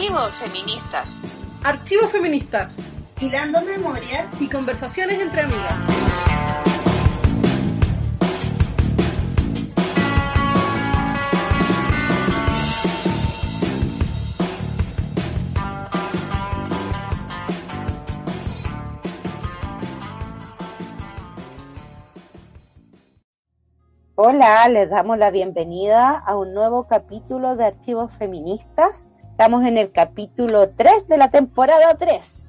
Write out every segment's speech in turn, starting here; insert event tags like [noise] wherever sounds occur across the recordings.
Archivos feministas. Archivos feministas. Hilando memorias y conversaciones entre amigas. Hola, les damos la bienvenida a un nuevo capítulo de Archivos Feministas. Estamos en el capítulo 3 de la temporada 3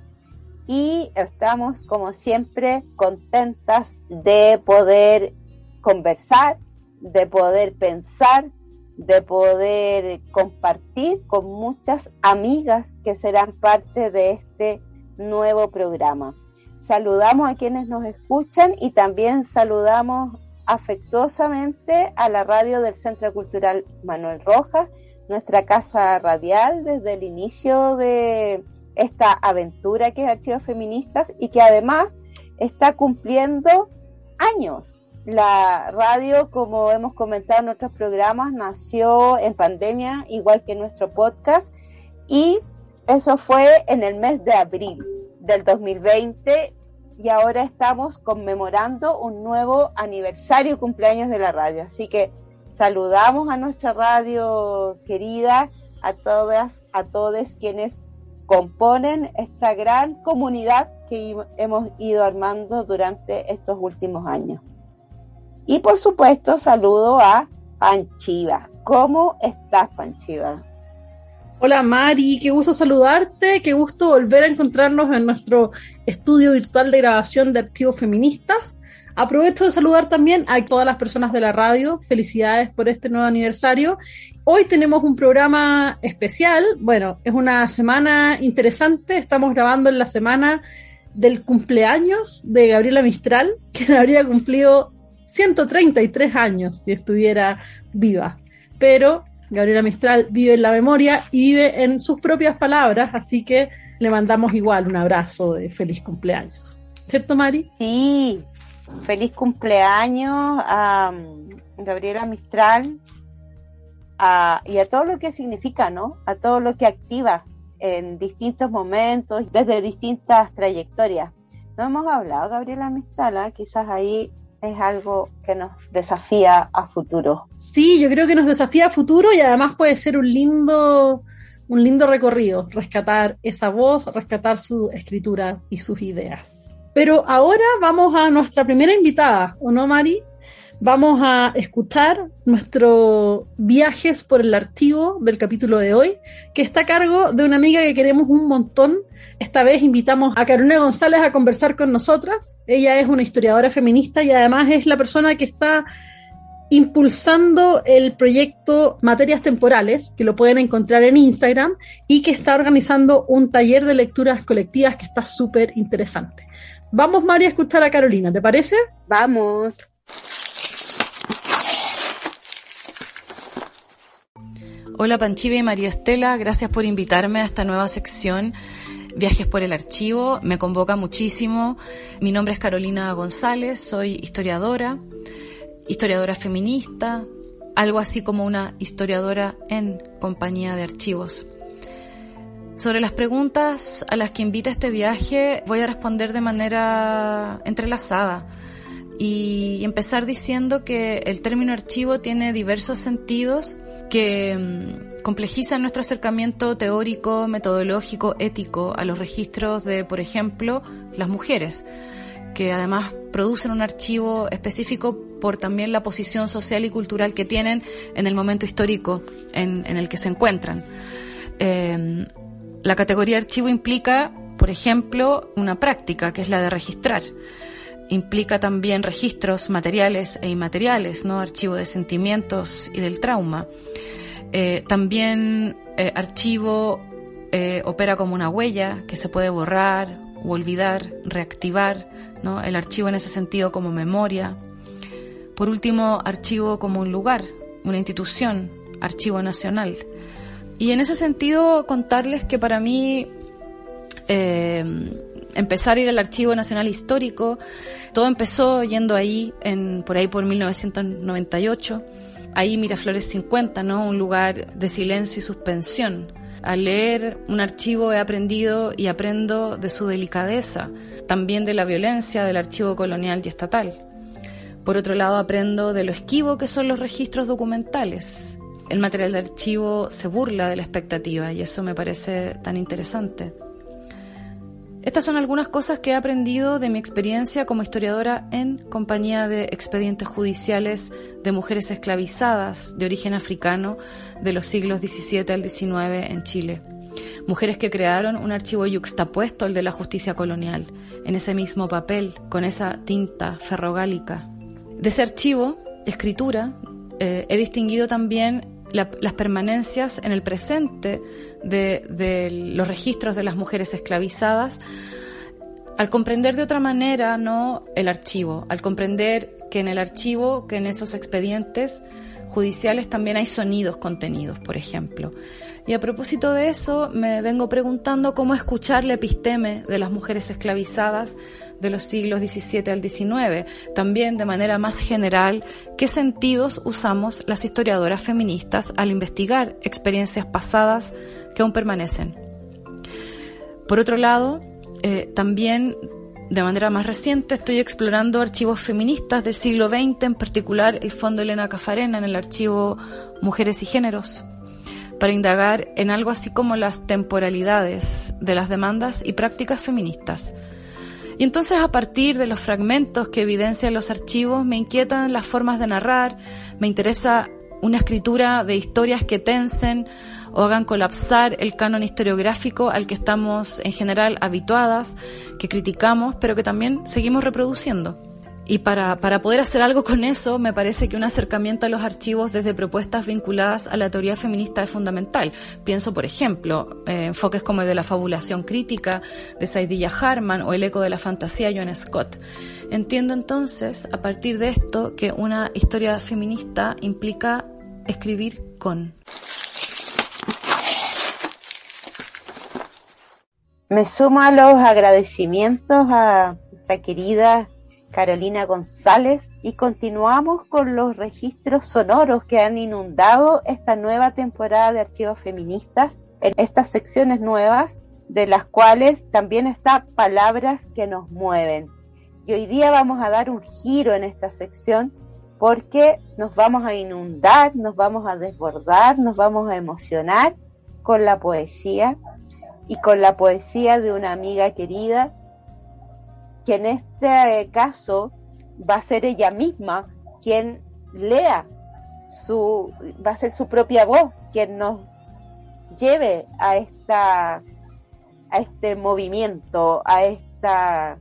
y estamos como siempre contentas de poder conversar, de poder pensar, de poder compartir con muchas amigas que serán parte de este nuevo programa. Saludamos a quienes nos escuchan y también saludamos afectuosamente a la radio del Centro Cultural Manuel Rojas, nuestra casa radial desde el inicio de esta aventura que es Archivos Feministas y que además está cumpliendo años. La radio, como hemos comentado en otros programas, nació en pandemia, igual que nuestro podcast, y eso fue en el mes de abril del 2020 y ahora estamos conmemorando un nuevo aniversario cumpleaños de la radio. Así que saludamos a nuestra radio querida, a todas, a todos quienes componen esta gran comunidad que hemos ido armando durante estos últimos años. Y por supuesto, saludo a Panchiva. ¿Cómo estás, Panchiva? Hola Mari, qué gusto saludarte, qué gusto volver a encontrarnos en nuestro estudio virtual de grabación de archivos feministas. Aprovecho de saludar también a todas las personas de la radio. Felicidades por este nuevo aniversario. Hoy tenemos un programa especial. Bueno, es una semana interesante. Estamos grabando en la semana del cumpleaños de Gabriela Mistral, [laughs] que habría cumplido 133 años si estuviera viva. Pero Gabriela Mistral vive en la memoria y vive en sus propias palabras, así que le mandamos igual un abrazo de feliz cumpleaños. ¿Cierto, Mari? Sí, feliz cumpleaños a mm, Gabriela Mistral y a todo lo que significa, ¿no? A todo lo que activa en distintos momentos, desde distintas trayectorias. No hemos hablado, Gabriela Mistral, ¿eh? quizás ahí es algo que nos desafía a futuro. Sí, yo creo que nos desafía a futuro y además puede ser un lindo, un lindo recorrido, rescatar esa voz, rescatar su escritura y sus ideas. Pero ahora vamos a nuestra primera invitada, ¿o no, Mari? Vamos a escuchar nuestros viajes por el archivo del capítulo de hoy, que está a cargo de una amiga que queremos un montón. Esta vez invitamos a Carolina González a conversar con nosotras. Ella es una historiadora feminista y además es la persona que está impulsando el proyecto Materias Temporales, que lo pueden encontrar en Instagram, y que está organizando un taller de lecturas colectivas que está súper interesante. Vamos, María, a escuchar a Carolina, ¿te parece? Vamos. Hola Panchiva y María Estela, gracias por invitarme a esta nueva sección. Viajes por el archivo, me convoca muchísimo. Mi nombre es Carolina González, soy historiadora, historiadora feminista, algo así como una historiadora en compañía de archivos. Sobre las preguntas a las que invita este viaje voy a responder de manera entrelazada y empezar diciendo que el término archivo tiene diversos sentidos que mm, complejizan nuestro acercamiento teórico, metodológico, ético a los registros de, por ejemplo, las mujeres, que además producen un archivo específico por también la posición social y cultural que tienen en el momento histórico en, el que se encuentran. Em, la categoría archivo implica, por ejemplo, una práctica, que es la de registrar implica también registros materiales e inmateriales, ¿no? Archivo de sentimientos y del trauma. Eh, también eh, archivo eh, opera como una huella que se puede borrar o olvidar, reactivar, ¿no? El archivo en ese sentido como memoria. Por último, archivo como un lugar, una institución, archivo nacional. Y en ese sentido, contarles que para mí empezar a ir al Archivo Nacional Histórico. Todo empezó yendo ahí, en, por ahí por 1998. Ahí Miraflores 50, ¿no? Un lugar de silencio y suspensión. Al leer un archivo he aprendido y aprendo de su delicadeza, también de la violencia del archivo colonial y estatal. Por otro lado, aprendo de lo esquivo que son los registros documentales. El material de archivo se burla de la expectativa y eso me parece tan interesante. Estas son algunas cosas que he aprendido de mi experiencia como historiadora en compañía de expedientes judiciales de mujeres esclavizadas de origen africano de los siglos XVII al XIX en Chile. Mujeres que crearon un archivo yuxtapuesto al de la justicia colonial, en ese mismo papel, con esa tinta ferrogálica. De ese archivo, escritura, eh, he distinguido también las permanencias en el presente de, los registros de las mujeres esclavizadas, al comprender de otra manera no el archivo, al comprender que en el archivo, que en esos expedientes judiciales también hay sonidos contenidos, por ejemplo. Y a propósito de eso, me vengo preguntando cómo escuchar la episteme de las mujeres esclavizadas de los siglos XVII al XIX. También, de manera más general, qué sentidos usamos las historiadoras feministas al investigar experiencias pasadas que aún permanecen. Por otro lado, eh, también de manera más reciente estoy explorando archivos feministas del siglo XX, en particular el Fondo Elena Cafarena en el archivo Mujeres y Géneros para indagar en algo así como las temporalidades de las demandas y prácticas feministas. Y entonces a partir de los fragmentos que evidencian los archivos me inquietan las formas de narrar, me interesa una escritura de historias que tensen o hagan colapsar el canon historiográfico al que estamos en general habituadas, que criticamos, pero que también seguimos reproduciendo. Y para, para, poder hacer algo con eso, me parece que un acercamiento a los archivos desde propuestas vinculadas a la teoría feminista es fundamental. Pienso, por ejemplo, eh, enfoques como el de la fabulación crítica de Saidilla Harman o el eco de la fantasía John Scott. Entiendo entonces, a partir de esto, que una historia feminista implica escribir con. Me sumo a los agradecimientos a nuestra querida Carolina González y continuamos con los registros sonoros que han inundado esta nueva temporada de archivos feministas en estas secciones nuevas de las cuales también está palabras que nos mueven. Y hoy día vamos a dar un giro en esta sección porque nos vamos a inundar, nos vamos a desbordar, nos vamos a emocionar con la poesía y con la poesía de una amiga querida que en este caso va a ser ella misma quien lea su, va a ser su propia voz quien nos lleve a esta, a este movimiento, a esta,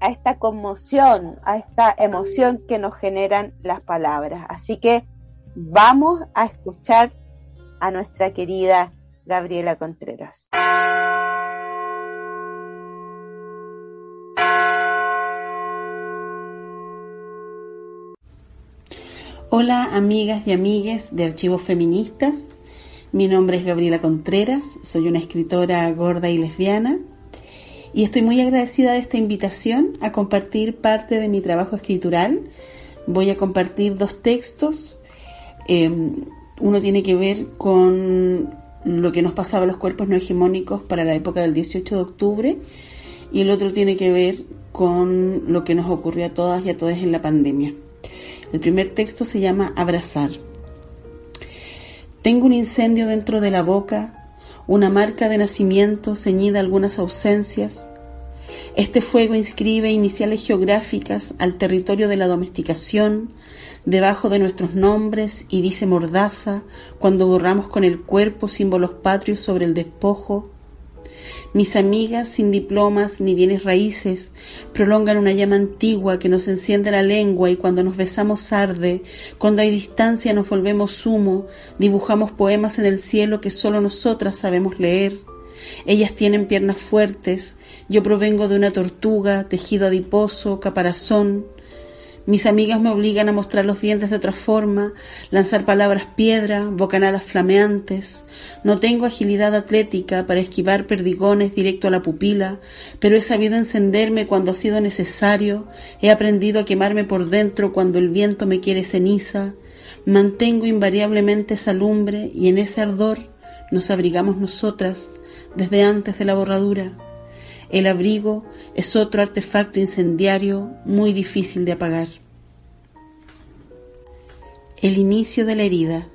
a esta conmoción, a esta emoción que nos generan las palabras. Así que vamos a escuchar a nuestra querida Gabriela Contreras. Hola amigas y amigues de Archivos Feministas. Mi nombre es Gabriela Contreras, soy una escritora gorda y lesbiana y estoy muy agradecida de esta invitación a compartir parte de mi trabajo escritural. Voy a compartir dos textos. Em, uno tiene que ver con lo que nos pasaba a los cuerpos no hegemónicos para la época del 18 de octubre y el otro tiene que ver con lo que nos ocurrió a todas y a todos en la pandemia. El primer texto se llama Abrazar. Tengo un incendio dentro de la boca, una marca de nacimiento ceñida a algunas ausencias. Este fuego inscribe iniciales geográficas al territorio de la domesticación, debajo de nuestros nombres y dice mordaza cuando borramos con el cuerpo símbolos patrios sobre el despojo mis amigas sin diplomas ni bienes raíces prolongan una llama antigua que nos enciende la lengua y cuando nos besamos arde, cuando hay distancia nos volvemos humo, dibujamos poemas en el cielo que solo nosotras sabemos leer. Ellas tienen piernas fuertes, yo provengo de una tortuga, tejido adiposo, caparazón, mis amigas me obligan a mostrar los dientes de otra forma, lanzar palabras piedra, bocanadas flameantes. No tengo agilidad atlética para esquivar perdigones directo a la pupila, pero he sabido encenderme cuando ha sido necesario, he aprendido a quemarme por dentro cuando el viento me quiere ceniza. Mantengo invariablemente esa lumbre y en ese ardor nos abrigamos nosotras desde antes de la borradura. El abrigo es otro artefacto incendiario muy difícil de apagar. El inicio de la herida.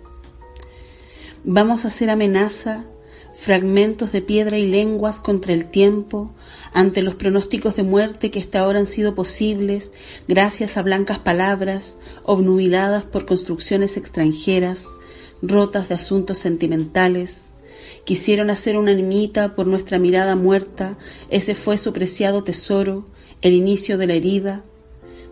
Vamos a hacer amenaza, fragmentos de piedra y lenguas contra el tiempo, ante los pronósticos de muerte que hasta ahora han sido posibles gracias a blancas palabras, obnubiladas por construcciones extranjeras, rotas de asuntos sentimentales, Quisieron hacer una nimita por nuestra mirada muerta, ese fue su preciado tesoro, el inicio de la herida.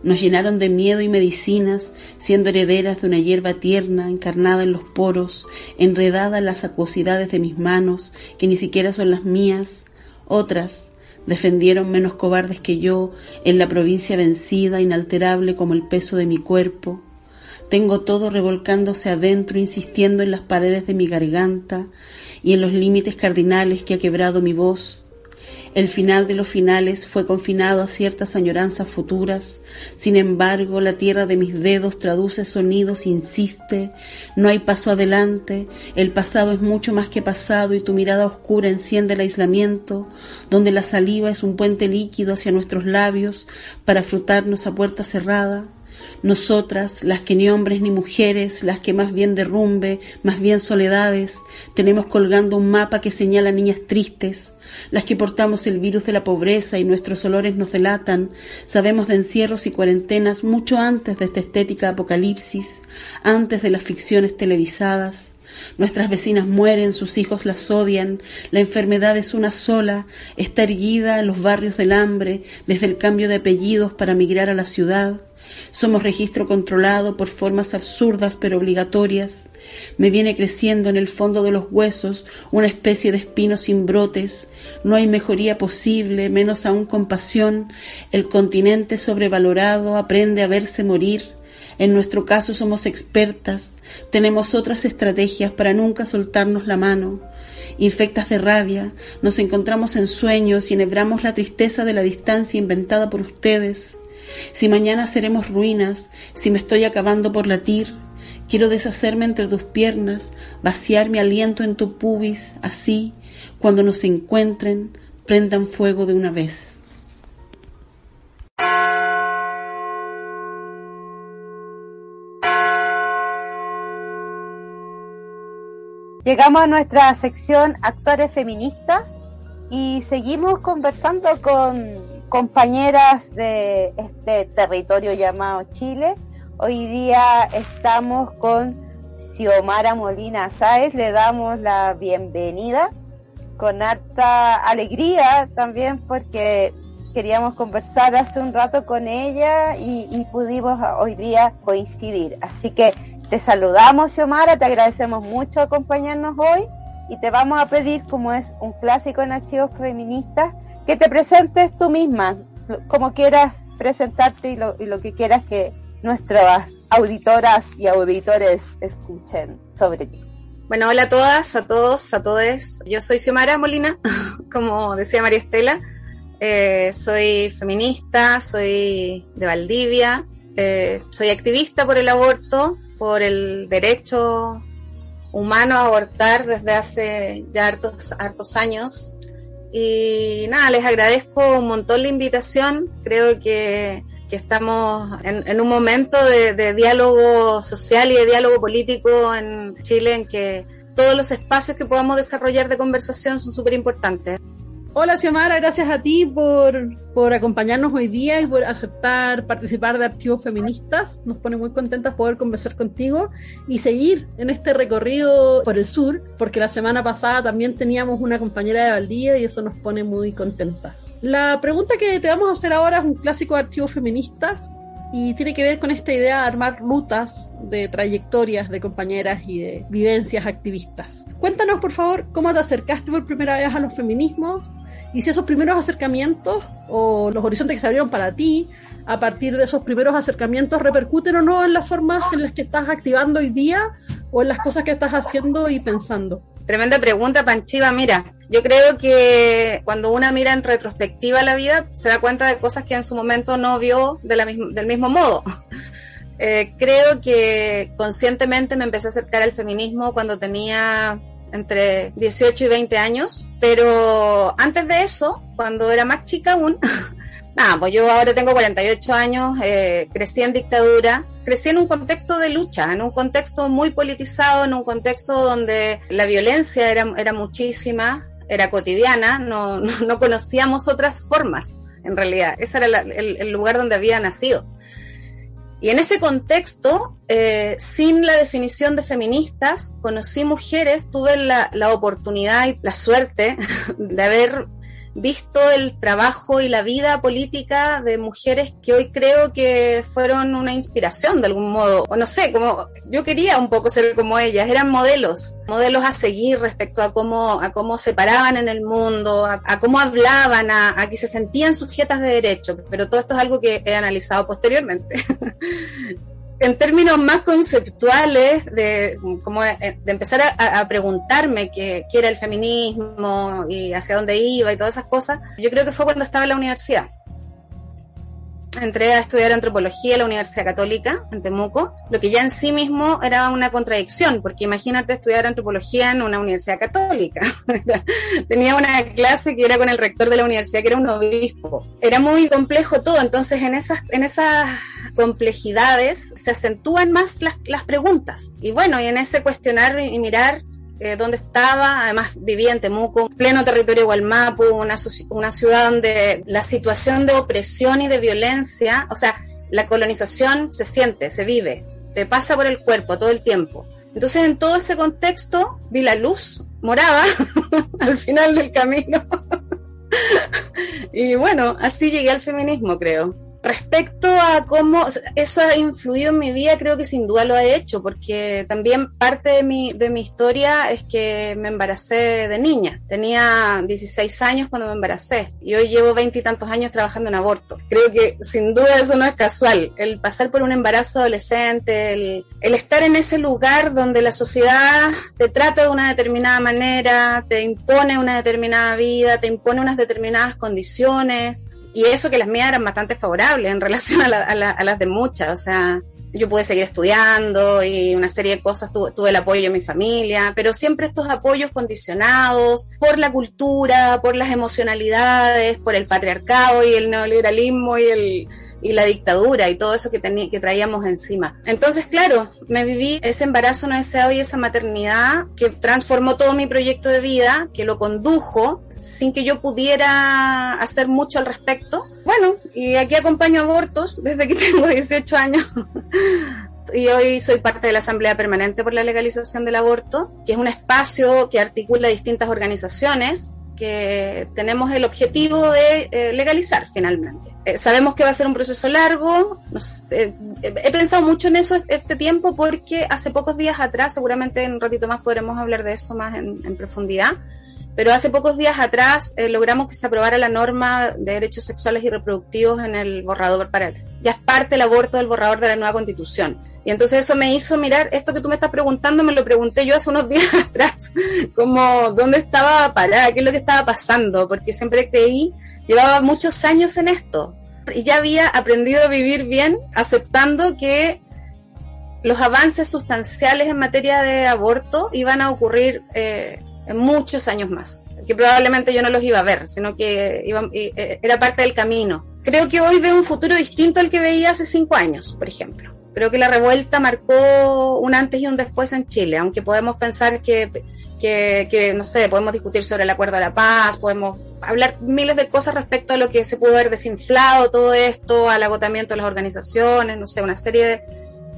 Nos llenaron de miedo y medicinas, siendo herederas de una hierba tierna, encarnada en los poros, enredada en las acuosidades de mis manos, que ni siquiera son las mías. Otras defendieron menos cobardes que yo, en la provincia vencida, inalterable como el peso de mi cuerpo. Tengo todo revolcándose adentro, insistiendo en las paredes de mi garganta, y en los límites cardinales que ha quebrado mi voz. El final de los finales fue confinado a ciertas añoranzas futuras. Sin embargo, la tierra de mis dedos traduce sonidos, insiste. No hay paso adelante. El pasado es mucho más que pasado y tu mirada oscura enciende el aislamiento, donde la saliva es un puente líquido hacia nuestros labios para frutarnos a puerta cerrada. Nosotras, las que ni hombres ni mujeres, las que más bien derrumbe, más bien soledades, tenemos colgando un mapa que señala niñas tristes, las que portamos el virus de la pobreza y nuestros olores nos delatan, sabemos de encierros y cuarentenas mucho antes de esta estética apocalipsis, antes de las ficciones televisadas. Nuestras vecinas mueren, sus hijos las odian, la enfermedad es una sola, está erguida en los barrios del hambre, desde el cambio de apellidos para migrar a la ciudad. Somos registro controlado por formas absurdas pero obligatorias. Me viene creciendo en el fondo de los huesos una especie de espino sin brotes. No hay mejoría posible, menos aún compasión. El continente sobrevalorado aprende a verse morir. En nuestro caso somos expertas, tenemos otras estrategias para nunca soltarnos la mano. Infectas de rabia, nos encontramos en sueños y enhebramos la tristeza de la distancia inventada por ustedes. Si mañana seremos ruinas, si me estoy acabando por latir, quiero deshacerme entre tus piernas, vaciar mi aliento en tu pubis, así, cuando nos encuentren, prendan fuego de una vez. Llegamos a nuestra sección Actores Feministas y seguimos conversando con compañeras de este territorio llamado Chile. Hoy día estamos con Xiomara Molina Sáez, le damos la bienvenida con harta alegría también porque queríamos conversar hace un rato con ella y, y, pudimos hoy día coincidir. Así que te saludamos, Xiomara, te agradecemos mucho acompañarnos hoy y te vamos a pedir, como es un clásico en archivos feministas, que te presentes tú misma, como quieras presentarte y lo, que quieras que nuestras auditoras y auditores escuchen sobre ti. Bueno, hola a todas, a todos, a todos. Yo soy Xiomara Molina, [laughs] como decía María Estela. Eh, soy feminista, soy de Valdivia, eh, soy activista por el aborto, por el derecho humano abortar desde hace ya hartos, hartos años. Y nada, les agradezco un montón la invitación. Creo que, que estamos en, en, un momento de, de, diálogo social y de diálogo político en Chile en que todos los espacios que podamos desarrollar de conversación son súper importantes. Hola Xiomara, gracias a ti por, por acompañarnos hoy día y por aceptar participar de Archivos Feministas. Nos pone muy contentas poder conversar contigo y seguir en este recorrido por el sur, porque la semana pasada también teníamos una compañera de Valdía y eso nos pone muy contentas. La pregunta que te vamos a hacer ahora es un clásico de Archivos Feministas y tiene que ver con esta idea de armar rutas de trayectorias de compañeras y de vivencias activistas. Cuéntanos, por favor, cómo te acercaste por primera vez a los feminismos y si esos primeros acercamientos o los horizontes que se abrieron para ti a partir de esos primeros acercamientos repercuten o no en las formas en las que estás activando hoy día o en las cosas que estás haciendo y pensando. Tremenda pregunta, Panchiva. Mira, yo creo que cuando una mira en retrospectiva la vida, se da cuenta de cosas que en su momento no vio de la del mismo modo. [laughs] Eh, creo que conscientemente me empecé a acercar al feminismo cuando tenía entre 18 y 20 años, pero antes de eso, cuando era más chica aún, [laughs] nada, pues yo ahora tengo 48 años, eh, crecí en dictadura, crecí en un contexto de lucha, en un contexto muy politizado, en un contexto donde la violencia era, era muchísima, era cotidiana, no, [laughs] no, conocíamos otras formas, en realidad. Ese era el, el, lugar donde había nacido. Y en ese contexto, eh, sin la definición de feministas, conocí mujeres, tuve la, la oportunidad y la suerte [laughs] de haber visto el trabajo y la vida política de mujeres que hoy creo que fueron una inspiración de algún modo, o no sé, como yo quería un poco ser como ellas, eran modelos, modelos a seguir respecto a cómo, a cómo se paraban en el mundo, a, cómo hablaban, a, a, que se sentían sujetas de derecho, pero todo esto es algo que he analizado posteriormente. [laughs] en términos más conceptuales, de, como de, empezar a, preguntarme qué, qué, era el feminismo y hacia dónde iba y todas esas cosas, yo creo que fue cuando estaba en la universidad. Entré a estudiar antropología en la Universidad Católica, en Temuco, lo que ya en sí mismo era una contradicción, porque imagínate estudiar antropología en una universidad católica. [laughs] Tenía una clase que era con el rector de la universidad, que era un obispo. Era muy complejo todo, entonces en esas, en esas complejidades se acentúan más las, las preguntas. Y bueno, y en ese cuestionar y mirar eh, dónde estaba, además vivía en Temuco, pleno territorio Gualmapu, una, una ciudad donde la situación de opresión y de violencia, o sea, la colonización se siente, se vive, te pasa por el cuerpo todo el tiempo. Entonces, en todo ese contexto, vi la luz morada [laughs] al final del camino. [laughs] y bueno, así llegué al feminismo, creo. Respecto a cómo eso ha influido en mi vida, creo que sin duda lo ha hecho, porque también parte de mi, de mi historia es que me embaracé de niña. Tenía 16 años cuando me embaracé y hoy llevo veintitantos años trabajando en aborto. Creo que sin duda eso no es casual. El pasar por un embarazo adolescente, el, el estar en ese lugar donde la sociedad te trata de una determinada manera, te impone una determinada vida, te impone unas determinadas condiciones, y eso que las mías eran bastante favorables en relación a, las de muchas, o sea, yo pude seguir estudiando y una serie de cosas, tuve, el apoyo de mi familia, pero siempre estos apoyos condicionados por la cultura, por las emocionalidades, por el patriarcado y el neoliberalismo y el, y la dictadura y todo eso que, que traíamos encima. Entonces, claro, me viví ese embarazo no deseado y esa maternidad que transformó todo mi proyecto de vida, que lo condujo sin que yo pudiera hacer mucho al respecto. Bueno, y aquí acompaño abortos desde que [laughs] tengo 18 años. y hoy soy parte de la Asamblea Permanente por la Legalización del Aborto, que es un espacio que articula distintas organizaciones que tenemos el objetivo de eh, legalizar finalmente. Eh, sabemos que va a ser un proceso largo. Eh, he pensado mucho en eso este tiempo porque hace pocos días atrás, seguramente en un ratito más podremos hablar de eso más en, profundidad, pero hace pocos días atrás logramos que se aprobara la norma de derechos sexuales y reproductivos en el borrador para ya es parte el aborto del borrador de la nueva constitución. Y entonces eso me hizo mirar, esto que tú me estás preguntando, me lo pregunté yo hace unos [laughs] días atrás, como dónde estaba parada, qué es lo que estaba pasando, porque siempre creí, llevaba muchos años en esto, y ya había aprendido a vivir bien aceptando que los avances sustanciales en materia de aborto iban a ocurrir eh, en muchos años más, que probablemente yo no los iba a ver, sino que eh, era parte del camino. Creo que hoy veo un futuro distinto al que veía hace cinco años, por ejemplo. Creo que la revuelta marcó un antes y un después en Chile, aunque podemos pensar que, que, que, no sé, podemos discutir sobre el acuerdo de la paz, podemos hablar miles de cosas respecto a lo que se pudo haber desinflado todo esto, al agotamiento de las organizaciones, no sé, una serie de,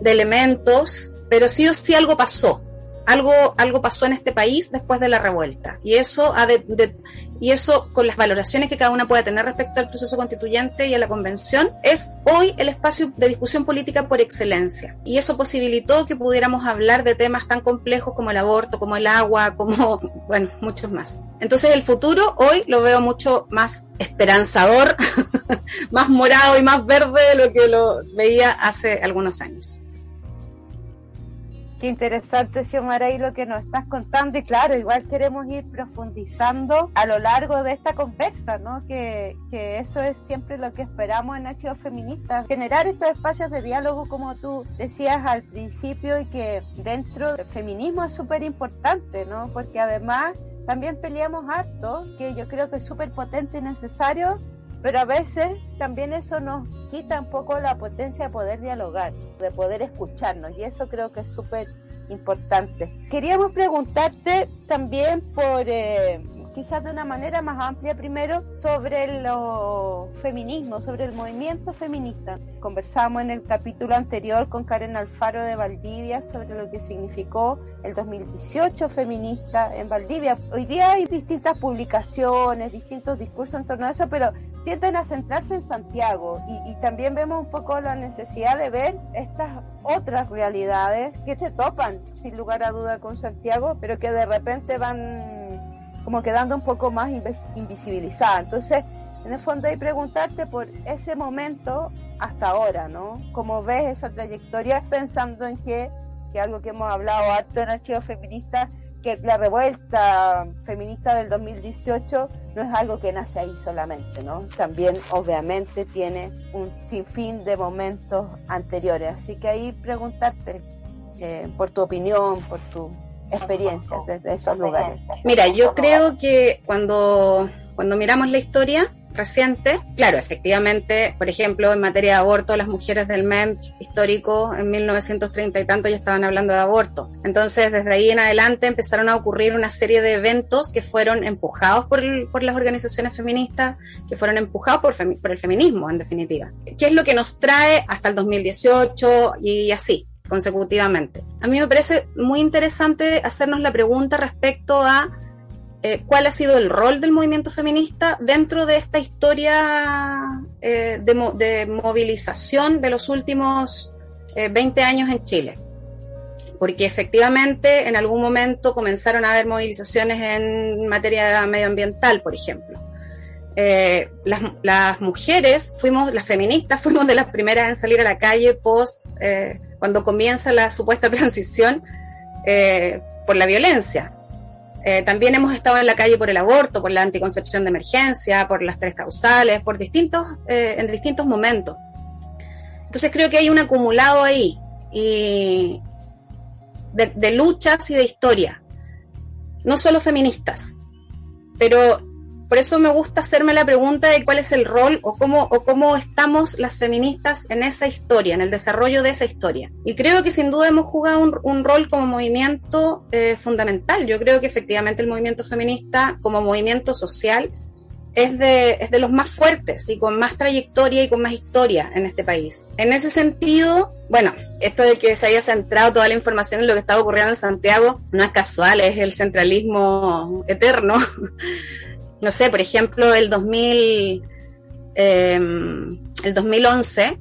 de elementos, pero sí o sí algo pasó algo, algo pasó en este país después de la revuelta. Y eso, ha de, y eso, con las valoraciones que cada una puede tener respecto al proceso constituyente y a la convención, es hoy el espacio de discusión política por excelencia. Y eso posibilitó que pudiéramos hablar de temas tan complejos como el aborto, como el agua, [laughs] como, bueno, muchos más. Entonces el futuro hoy lo veo mucho más esperanzador, [laughs] más morado y más verde de lo que lo veía hace algunos años. Qué interesante, Xiomara, y lo que nos estás contando. Y claro, igual queremos ir profundizando a lo largo de esta conversa, ¿no? Que, que eso es siempre lo que esperamos en Archivos Feministas. Generar estos espacios de diálogo, como tú decías al principio, y que dentro del feminismo es súper importante, ¿no? Porque además también peleamos harto, que yo creo que es súper potente y necesario, pero a veces también eso nos quita un poco la potencia de poder dialogar, de poder escucharnos, y eso creo que es súper importante. Queríamos preguntarte también por, eh, quizás de una manera más amplia primero, sobre el feminismo, sobre el movimiento feminista. Conversamos en el capítulo anterior con Karen Alfaro de Valdivia sobre lo que significó el 2018 feminista en Valdivia. Hoy día hay distintas publicaciones, distintos discursos en torno a eso, pero tienden a centrarse en Santiago y, también vemos un poco la necesidad de ver estas otras realidades que se topan sin lugar a duda con Santiago, pero que de repente van como quedando un poco más invisibilizadas. Entonces, en el fondo hay preguntarte por ese momento hasta ahora, ¿no? ¿Cómo ves esa trayectoria pensando en que, que algo que hemos hablado harto en Archivos Feministas, que la revuelta feminista del 2018 no es algo que nace ahí solamente, ¿no? También obviamente tiene un sinfín de momentos anteriores. Así que ahí preguntarte eh, por tu opinión, por tu experiencia desde esos lugares. Mira, yo creo que cuando, cuando miramos la historia, reciente. Claro, efectivamente, por ejemplo, en materia de aborto, las mujeres del MEM histórico en 1930 y tanto ya estaban hablando de aborto. Entonces, desde ahí en adelante empezaron a ocurrir una serie de eventos que fueron empujados por, el, por las organizaciones feministas, que fueron empujados por, por el feminismo, en definitiva. ¿Qué es lo que nos trae hasta el 2018 y así? Consecutivamente. A mí me parece muy interesante hacernos la pregunta respecto a eh, cuál ha sido el rol del movimiento feminista dentro de esta historia eh, de, mo de, movilización de los últimos eh, 20 años en Chile. Porque efectivamente en algún momento comenzaron a haber movilizaciones en materia medioambiental, por ejemplo. Eh, las, mujeres fuimos, las feministas [laughs] fuimos de las primeras en salir a la calle post, eh, cuando comienza la supuesta [laughs] transición por la violencia eh, también hemos estado en la calle por el aborto, por la anticoncepción de emergencia, por las tres causales, por distintos, eh, en distintos momentos. Entonces creo que hay un acumulado ahí y de, de luchas y de historia, no solo feministas, pero por eso me gusta hacerme la pregunta de cuál es el rol o cómo, o cómo estamos las feministas en esa historia, en el desarrollo de esa historia. Y creo que sin duda hemos jugado un, un rol como movimiento eh, fundamental. Yo creo que efectivamente el movimiento feminista como movimiento social es de, es de los más fuertes y con más trayectoria y con más historia en este país. En ese sentido, bueno, esto de que se haya centrado toda la información en lo que estaba ocurriendo en Santiago no es casual, es el centralismo eterno. [laughs] no sé, por ejemplo, el 2000, eh, el 2011,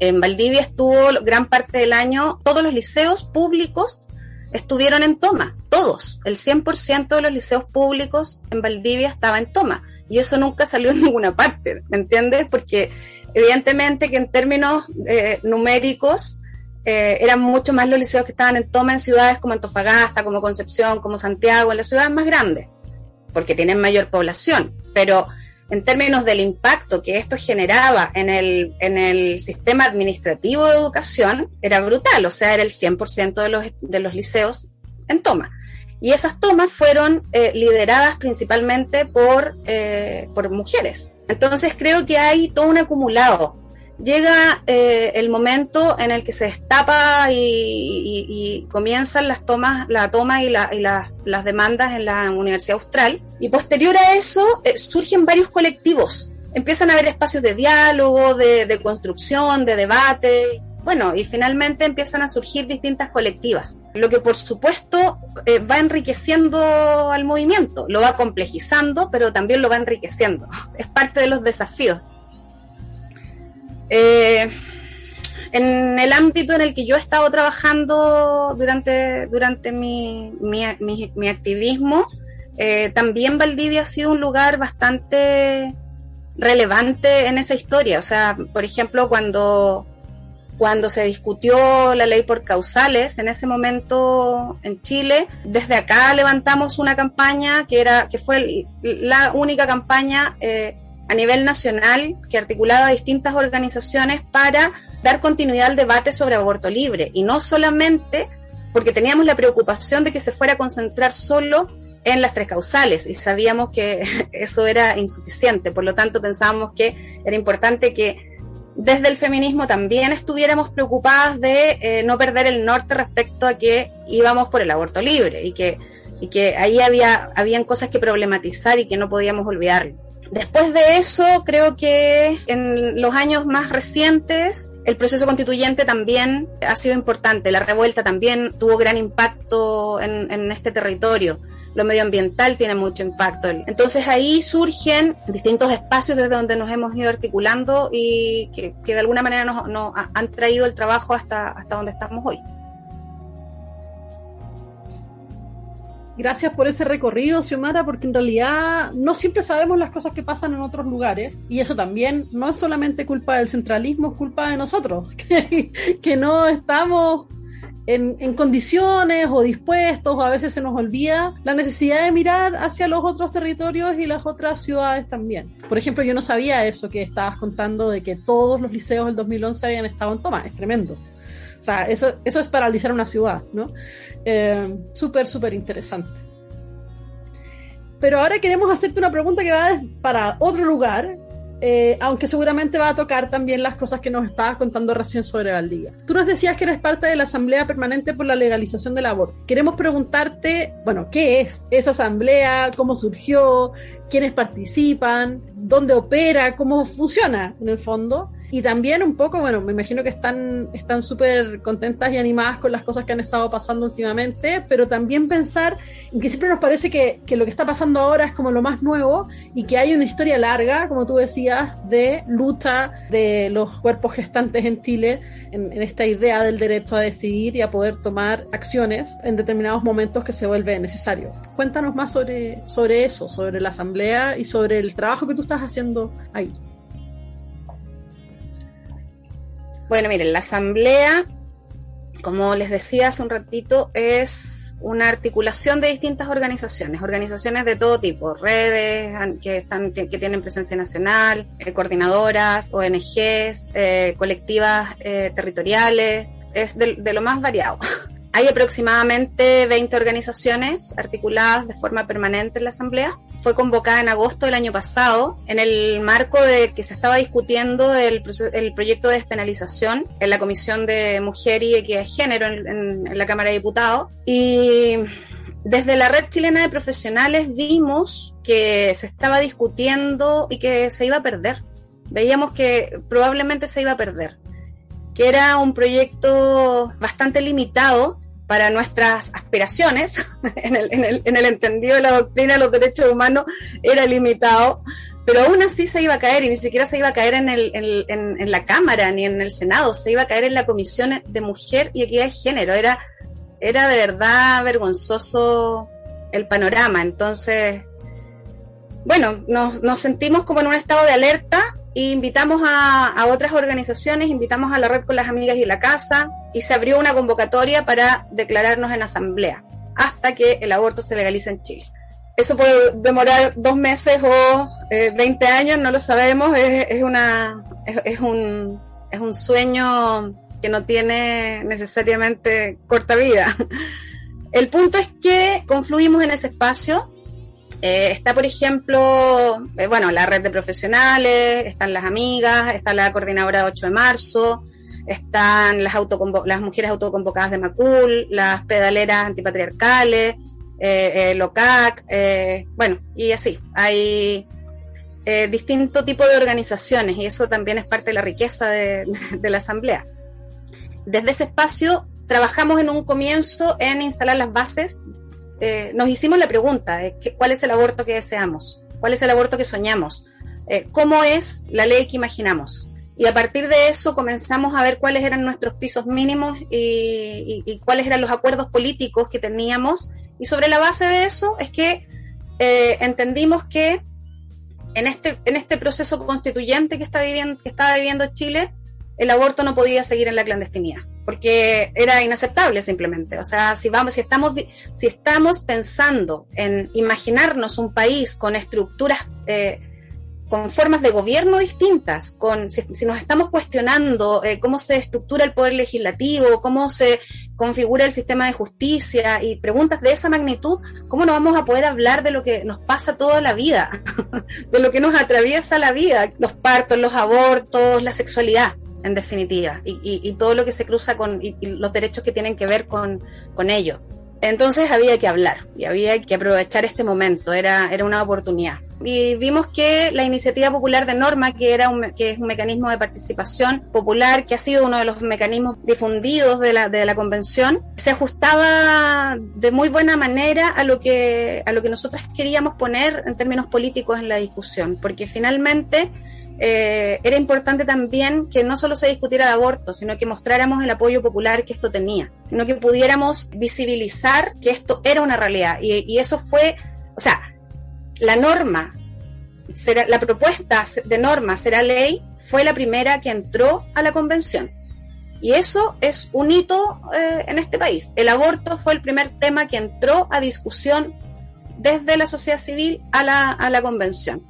en Valdivia estuvo gran parte del año, todos los liceos públicos estuvieron en toma, todos, el 100% de los liceos públicos en Valdivia estaba en toma. Y eso nunca salió en [laughs] ninguna parte, ¿me entiendes? Porque evidentemente que en términos eh, numéricos eh, eran mucho más los liceos que estaban en toma en ciudades como Antofagasta, como Concepción, como Santiago, en las ciudades más grandes porque tienen mayor población, pero en términos del impacto que esto generaba en el, en el sistema administrativo de educación, era brutal, o sea, era el 100% de los, de los liceos en toma. Y esas tomas fueron eh, lideradas principalmente por, eh, por mujeres. Entonces creo que hay todo un acumulado llega eh, el momento en el que se destapa y, comienzan las tomas, la toma y, la, las demandas en la Universidad Austral. Y posterior a eso eh, surgen varios colectivos. Empiezan a haber espacios de diálogo, de, de construcción, de debate. Bueno, y finalmente empiezan a surgir distintas colectivas, lo que por supuesto eh, va enriqueciendo al movimiento, lo va complejizando, pero también lo va enriqueciendo. [laughs] Es parte de los desafíos eh, en el ámbito en el que yo he estado trabajando durante, durante mi, mi, activismo, eh, también Valdivia ha sido un lugar bastante relevante en esa historia. O sea, por ejemplo, cuando cuando se discutió la ley por causales en ese momento en Chile. Desde acá levantamos una campaña que era que fue la única campaña eh, a nivel nacional que articulaba distintas organizaciones para dar continuidad al debate sobre aborto libre y no solamente porque teníamos la preocupación de que se fuera a concentrar solo en las tres causales y sabíamos que [laughs] eso era insuficiente, por lo tanto pensábamos que era importante que desde el feminismo también estuviéramos preocupadas de eh, no perder el norte respecto a que íbamos por el aborto libre y que, y que ahí había habían cosas que problematizar y que no podíamos olvidar. Después de eso, creo que en los años más recientes, el proceso constituyente también ha sido importante. La revuelta también tuvo gran impacto en, este territorio. Lo medioambiental tiene mucho impacto. Entonces ahí surgen distintos espacios desde donde nos hemos ido articulando y que, que de alguna manera nos, nos han traído el trabajo hasta, hasta donde estamos hoy. Gracias por ese recorrido, Xiomara, porque en realidad no siempre sabemos las cosas que pasan en otros lugares y eso también no es solamente culpa del centralismo, es culpa de nosotros, [laughs] que, no estamos en, en, condiciones o dispuestos o a veces se nos olvida la necesidad de mirar hacia los otros territorios y las otras ciudades también. Por ejemplo, yo no sabía eso que estabas contando de que todos los liceos del 2011 habían estado en toma, es tremendo. Sea, eso, eso es paralizar una ciudad, ¿no? Eh, súper, súper interesante. Pero ahora queremos hacerte una pregunta que va para otro lugar, eh, aunque seguramente va a tocar también las cosas que nos estabas contando recién sobre Valdivia. Tú nos decías que eres parte de la Asamblea Permanente por la Legalización del Aborto. Queremos preguntarte, bueno, ¿qué es esa asamblea? ¿Cómo surgió? ¿Quiénes participan? ¿Dónde opera? ¿Cómo funciona en el fondo? Y también un poco, bueno, me imagino que están están contentas y animadas con las cosas que han estado pasando últimamente, pero también pensar en que siempre nos parece que, que, lo que está pasando ahora es como lo más nuevo y que hay una historia larga, como tú decías, de lucha de los cuerpos gestantes en Chile, en, en esta idea del derecho a decidir y a poder tomar acciones en determinados momentos que se vuelve necesario. Cuéntanos más sobre, sobre eso, sobre la asamblea y sobre el trabajo que tú estás haciendo ahí. Bueno, miren, la asamblea, como les decía hace un ratito, es una articulación de distintas organizaciones, organizaciones de todo tipo, redes que, están, que, tienen presencia nacional, eh, coordinadoras, ONGs, eh, colectivas eh, territoriales, es de lo más variado. [laughs] Hay aproximadamente 20 organizaciones articuladas de forma permanente en la Asamblea. Fue convocada en agosto del año pasado en el marco de que se estaba discutiendo el, el proyecto de despenalización en la Comisión de Mujer y Equidad de Género en, en, en la Cámara de Diputados. Y desde la red chilena de profesionales vimos que se estaba discutiendo y que se iba a perder. Veíamos que probablemente se iba a perder que era un proyecto bastante limitado para nuestras aspiraciones, [laughs] en el, en, el, en el entendido de la doctrina de los derechos humanos era limitado, pero aún así se iba a caer y ni siquiera se iba a caer en, el, en, la Cámara ni en el Senado, se iba a caer en la Comisión de Mujer y Equidad de Género. Era, era de verdad vergonzoso el panorama. Entonces, bueno, nos, nos sentimos como en un estado de alerta e invitamos a, a, otras organizaciones, invitamos a la red con las amigas y la casa y se abrió una convocatoria para declararnos en asamblea hasta que el aborto se legalice en Chile. Eso puede demorar dos meses o eh, 20 años, no lo sabemos, es, una, es, un, es un sueño que no tiene necesariamente corta vida. [laughs] El punto es que confluimos en ese espacio, eh, está, por ejemplo, eh, bueno, la red de profesionales, están las amigas, está la coordinadora 8 de marzo, están las, las mujeres autoconvocadas de Macul, las pedaleras antipatriarcales, eh, LOCAC, bueno, y así. Hay distinto tipo de organizaciones y eso también es parte de la riqueza [laughs] de, la asamblea. Desde ese espacio trabajamos en un comienzo en instalar las bases eh, nos hicimos la pregunta cuál es el aborto que deseamos, cuál es el aborto que soñamos, eh, cómo es la ley que imaginamos. Y a partir de eso comenzamos a ver cuáles eran nuestros pisos mínimos y, cuáles eran los acuerdos políticos que teníamos. Y sobre la base de eso es que eh, entendimos que en este, en este proceso constituyente que está viviendo, que estaba viviendo Chile, el aborto no podía seguir en la clandestinidad, porque era inaceptable simplemente. O sea, si vamos, si estamos, si estamos pensando en imaginarnos un país con estructuras eh, con formas de gobierno distintas, con, si, nos estamos cuestionando eh, cómo se estructura el poder legislativo, cómo se configura el sistema de justicia y preguntas de esa magnitud, ¿cómo no vamos a poder hablar de lo que nos pasa toda la vida, [laughs] de lo que nos atraviesa la vida, los partos, los abortos, la sexualidad, en definitiva, y, y, todo lo que se cruza con y, los derechos que tienen que ver con, con ello? Entonces había que hablar y había que aprovechar este momento, era, era una oportunidad. Y vimos que la iniciativa popular de norma, que era un, que es un mecanismo de participación popular, que ha sido uno de los mecanismos difundidos de la, de la convención, se ajustaba de muy buena manera a lo que a lo que nosotros queríamos poner en términos políticos en la discusión, porque finalmente eh, era importante también que no solo se discutiera el aborto, sino que mostráramos el apoyo popular que esto tenía, sino que pudiéramos visibilizar que esto era una realidad. Y, eso fue, o sea, la norma, será, la propuesta de norma será ley, fue la primera que entró a la convención. Y eso es un hito eh, en este país. El aborto fue el primer tema que entró a discusión desde la sociedad civil a la, a la convención.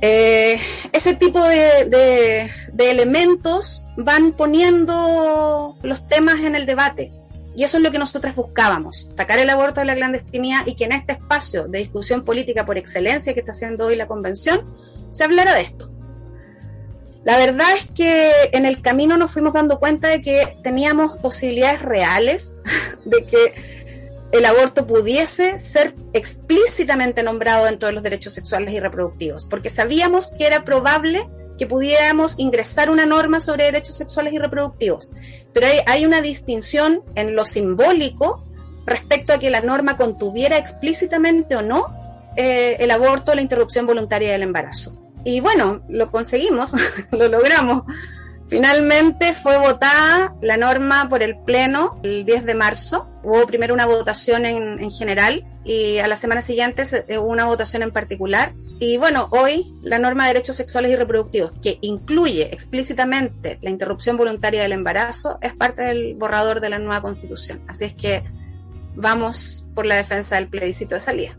Eh, ese tipo de, elementos van poniendo los temas en el debate. Y eso es lo que nosotras buscábamos, sacar el aborto de la clandestinidad y que en este espacio de discusión política por excelencia que está haciendo hoy la convención, se hablara de esto. La verdad es que en el camino nos fuimos dando cuenta de que teníamos posibilidades reales [laughs] de que el aborto pudiese ser explícitamente nombrado dentro de los derechos sexuales y reproductivos, porque sabíamos que era probable que pudiéramos ingresar una norma sobre derechos sexuales y reproductivos. Pero hay, una distinción en lo simbólico respecto a que la norma contuviera explícitamente o no eh, el aborto o la interrupción voluntaria del embarazo. Y bueno, lo conseguimos, [laughs] lo logramos. Finalmente fue votada la norma por el Pleno el 10 de marzo. Hubo primero una votación en, en general y a la semana siguiente hubo una votación en particular y bueno, hoy la norma de derechos sexuales y reproductivos, que incluye explícitamente la interrupción voluntaria del embarazo, es parte del borrador de la nueva constitución. Así es que vamos por la defensa del plebiscito de salida.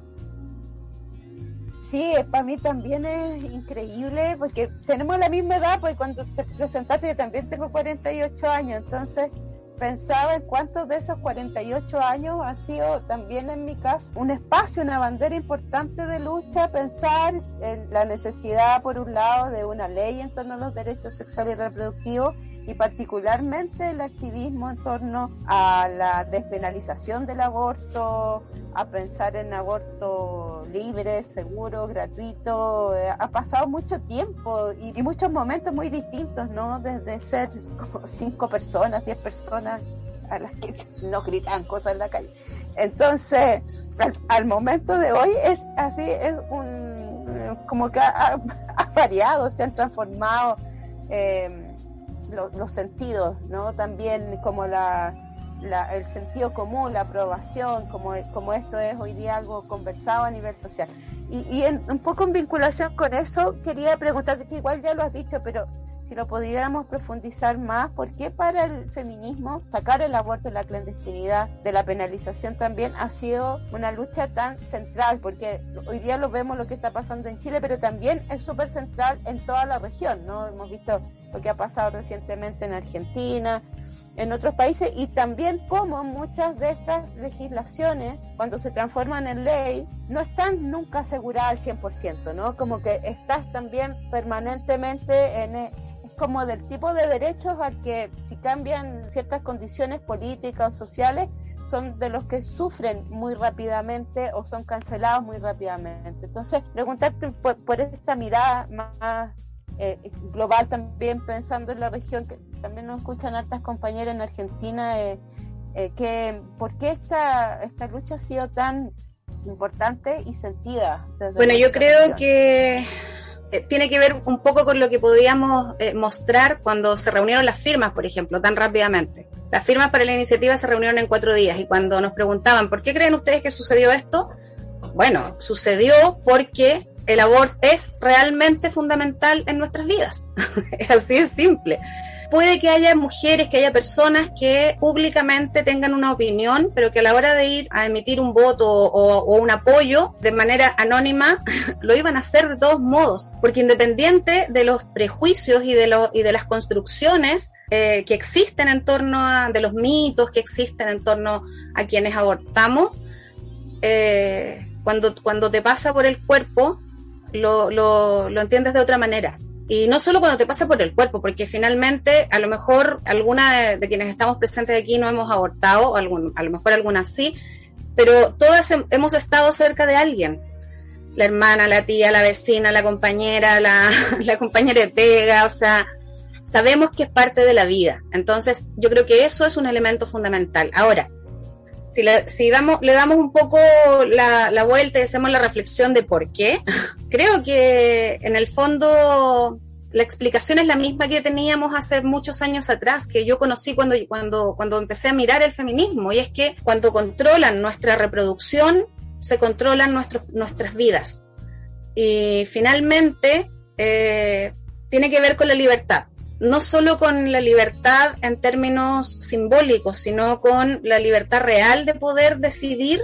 Sí, para mí también es increíble porque tenemos la misma edad, pues cuando te presentaste yo también tengo 48 años, entonces pensaba en cuántos de esos 48 años ha sido también en mi caso un espacio, una bandera importante de lucha, pensar en la necesidad, por un lado, de una ley en torno a los derechos sexuales y reproductivos y particularmente el activismo en torno a la despenalización del aborto, a pensar en aborto libre, seguro, gratuito. Eh, ha pasado mucho tiempo y, muchos momentos muy distintos, ¿no? Desde ser como cinco personas, diez personas a las que [laughs] no gritan cosas en la calle. Entonces, al, momento de hoy es así, es un como que ha, variado, se han transformado. Eh, los sentidos, ¿no? También como la, el sentido común, la aprobación, como, como esto es hoy día algo conversado a nivel social. Y, y un poco en vinculación con eso, quería preguntarte, que igual ya lo has dicho, pero si lo pudiéramos profundizar más, ¿por qué para el feminismo sacar el aborto de la clandestinidad, de la penalización también ha sido una lucha tan central? Porque hoy día lo vemos lo que está pasando en Chile, pero también es súper central en toda la región, ¿no? Hemos visto lo que ha pasado recientemente en Argentina, en otros países y también cómo muchas de estas legislaciones, cuando se transforman en ley, no están nunca aseguradas al 100%, ¿no? Como que estás también permanentemente en... como del tipo de derechos al que si cambian ciertas condiciones políticas o sociales, son de los que sufren muy rápidamente o son cancelados muy rápidamente. Entonces, preguntarte por, por esta mirada más eh, global también pensando en la región, que también nos escuchan hartas compañeras en Argentina, eh, eh, que ¿por qué esta, esta lucha ha sido tan importante y sentida? bueno, yo creo que tiene que ver un poco con lo que podíamos mostrar cuando se reunieron las firmas, por ejemplo, tan rápidamente. Las firmas para la iniciativa se reunieron en cuatro días y cuando nos preguntaban, ¿por qué creen ustedes que sucedió esto? Bueno, sucedió porque el aborto es realmente fundamental en nuestras vidas. [laughs] Así es simple puede que haya mujeres, que haya personas que públicamente tengan una opinión, pero que a la hora de ir a emitir un voto o, un apoyo de manera anónima, [laughs] lo iban a hacer de todos modos, porque independiente de los prejuicios y de, y de las construcciones eh, que existen en torno a, de los mitos que existen en torno a quienes abortamos, eh, cuando, cuando te pasa por el cuerpo, lo, lo, lo entiendes de otra manera. Y no solo cuando te pasa por el cuerpo, porque finalmente a lo mejor alguna de, quienes estamos presentes aquí no hemos abortado, o a lo mejor algunas sí, pero todas hemos estado cerca de alguien. La hermana, la tía, la vecina, la compañera, la, [laughs] la compañera de pega, o sea, sabemos que es parte de la vida. Entonces, yo creo que eso es un elemento fundamental. Ahora, si, damos, le damos un poco la, la vuelta y hacemos la reflexión de por qué, [laughs] creo que en el fondo la explicación es la misma que teníamos hace muchos años atrás, que yo conocí cuando, cuando, cuando empecé a mirar el feminismo, y es que cuando controlan nuestra reproducción, se controlan nuestros, nuestras vidas. Y finalmente, eh, tiene que ver con la libertad no solo con la libertad en términos simbólicos, sino con la libertad real de poder decidir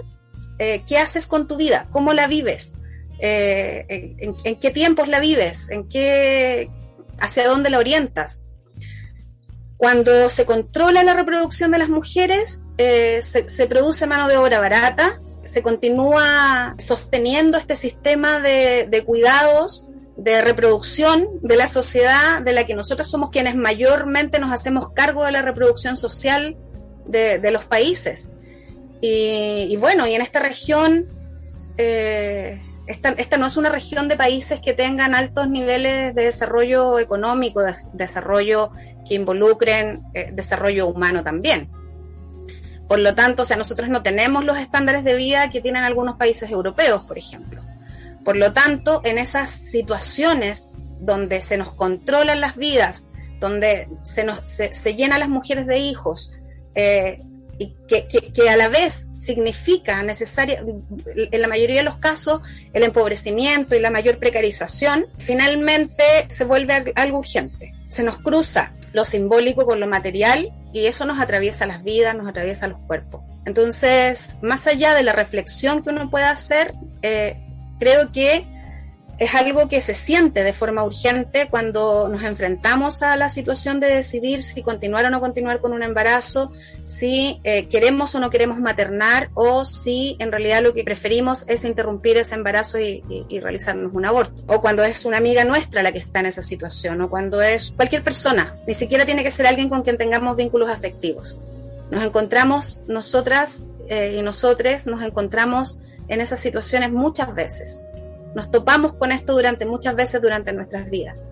eh, qué haces con tu vida, cómo la vives, eh, en, qué tiempos la vives, en qué, hacia dónde la orientas. Cuando se controla la reproducción de las mujeres, eh, se, produce mano de obra barata, se continúa sosteniendo este sistema de, de cuidados de reproducción de la sociedad de la que nosotros somos quienes mayormente nos hacemos cargo de la reproducción social de, los países. Y, bueno, y en esta región, eh, esta, no es una región de países que tengan altos niveles de desarrollo económico, de, desarrollo que involucren eh, desarrollo humano también. Por lo tanto, o sea, nosotros no tenemos los estándares de vida que tienen algunos países europeos, por ejemplo. Por lo tanto, en esas situaciones donde se nos controlan las vidas, donde se, nos, se, llenan las mujeres de hijos, eh, y que, a la vez significa necesaria, en la mayoría de los casos, el empobrecimiento y la mayor precarización, finalmente se vuelve algo urgente. Se nos cruza lo simbólico con lo material y eso nos atraviesa las vidas, nos atraviesa los cuerpos. Entonces, más allá de la reflexión que uno pueda hacer, eh, creo que es algo que se siente de forma urgente cuando nos enfrentamos a la situación de decidir si continuar o no continuar con un embarazo, si eh, queremos o no queremos maternar o si en realidad lo que preferimos es interrumpir ese embarazo y, realizarnos un aborto. O cuando es una amiga nuestra la que está en esa situación o cuando es cualquier persona, ni siquiera tiene que ser alguien con quien tengamos vínculos afectivos. Nos encontramos nosotras eh, y nosotres, nos encontramos en esas situaciones muchas veces. Nos topamos con esto durante muchas veces durante nuestras vidas.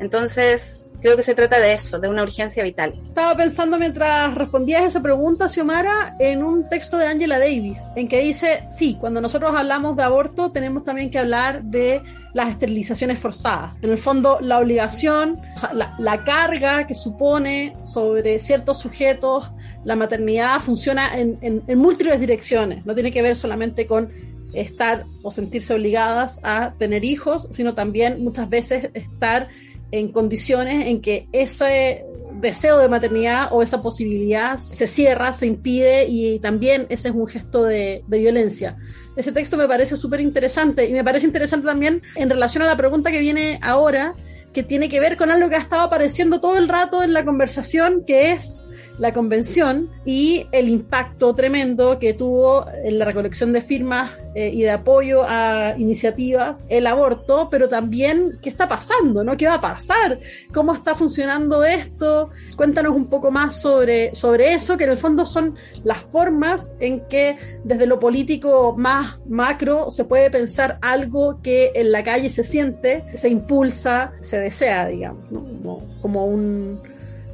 Entonces, creo que se trata de eso, de una urgencia vital. Estaba pensando mientras respondías esa pregunta, Xiomara, en un texto de Angela Davis, en que dice, sí, cuando nosotros hablamos de aborto, tenemos también que hablar de las esterilizaciones forzadas. En el fondo, la obligación, la, carga que supone sobre ciertos sujetos la maternidad funciona en, múltiples direcciones. No tiene que ver solamente con estar o sentirse obligadas a tener hijos, sino también muchas veces estar en condiciones en que ese deseo de maternidad o esa posibilidad se cierra, se impide y también ese es un gesto de, de violencia. Ese texto me parece súper interesante y me parece interesante también en relación a la pregunta que viene ahora, que tiene que ver con algo que ha estado apareciendo todo el rato en la conversación, que es la convención y el impacto tremendo que tuvo en la recolección de firmas eh, y de apoyo a iniciativas el aborto, pero también qué está pasando, ¿no? ¿Qué va a pasar? ¿Cómo está funcionando esto? Cuéntanos un poco más sobre, sobre eso, que en el fondo son las formas en que desde lo político más macro se puede pensar algo que en la calle se siente, se impulsa, se desea, digamos, como un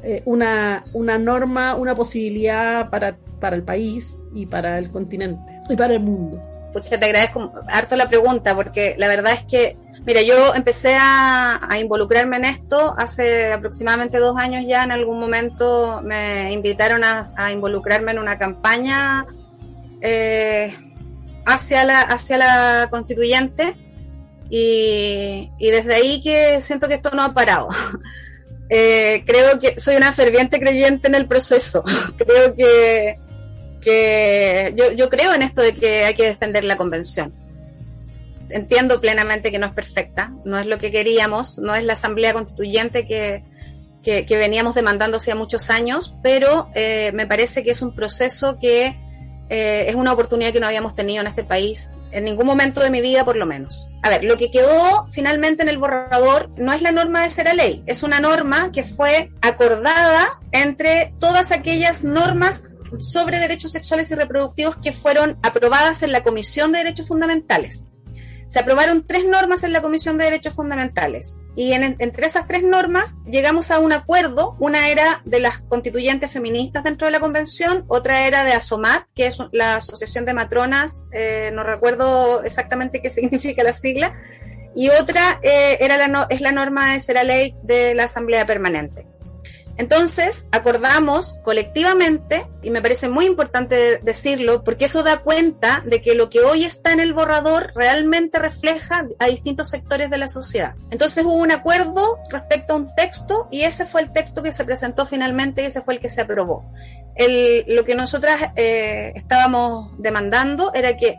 eh, una, una norma, una posibilidad para, para el país y para el continente y para el mundo. Pucha, te agradezco harto la pregunta, porque la verdad es que, mira, yo empecé a, involucrarme en esto hace aproximadamente dos años ya. En algún momento me invitaron a, involucrarme en una campaña eh, hacia, la, hacia la constituyente y, desde ahí que siento que esto no ha parado. [laughs] Eh, creo que soy una ferviente creyente en el proceso. [laughs] creo que, que yo, yo creo en esto de que hay que defender la convención. Entiendo plenamente que no es perfecta, no es lo que queríamos, no es la asamblea constituyente que, que, veníamos demandando hacía muchos años, pero eh, me parece que es un proceso que eh, es una oportunidad que no habíamos tenido en este país en ningún momento de mi vida por lo menos. A ver, lo que quedó finalmente en el borrador no es la norma de ser ley, es una norma que fue acordada entre todas aquellas normas sobre derechos sexuales y reproductivos que fueron aprobadas en la Comisión de Derechos Fundamentales se aprobaron tres normas en la Comisión de Derechos Fundamentales y entre esas tres normas llegamos a un acuerdo. Una era de las constituyentes feministas dentro de la convención, otra era de ASOMAT, que es la Asociación de Matronas, eh, no recuerdo exactamente qué [laughs] significa la sigla, y otra eh, era la es la norma de ser ley de la Asamblea Permanente. Entonces, acordamos colectivamente, y me parece muy importante decirlo, porque eso da cuenta de que lo que hoy está en el borrador realmente refleja a distintos sectores de la sociedad. Entonces hubo un acuerdo respecto a un texto y ese fue el texto que se presentó finalmente y ese fue el que se aprobó. lo que nosotras eh, estábamos demandando era que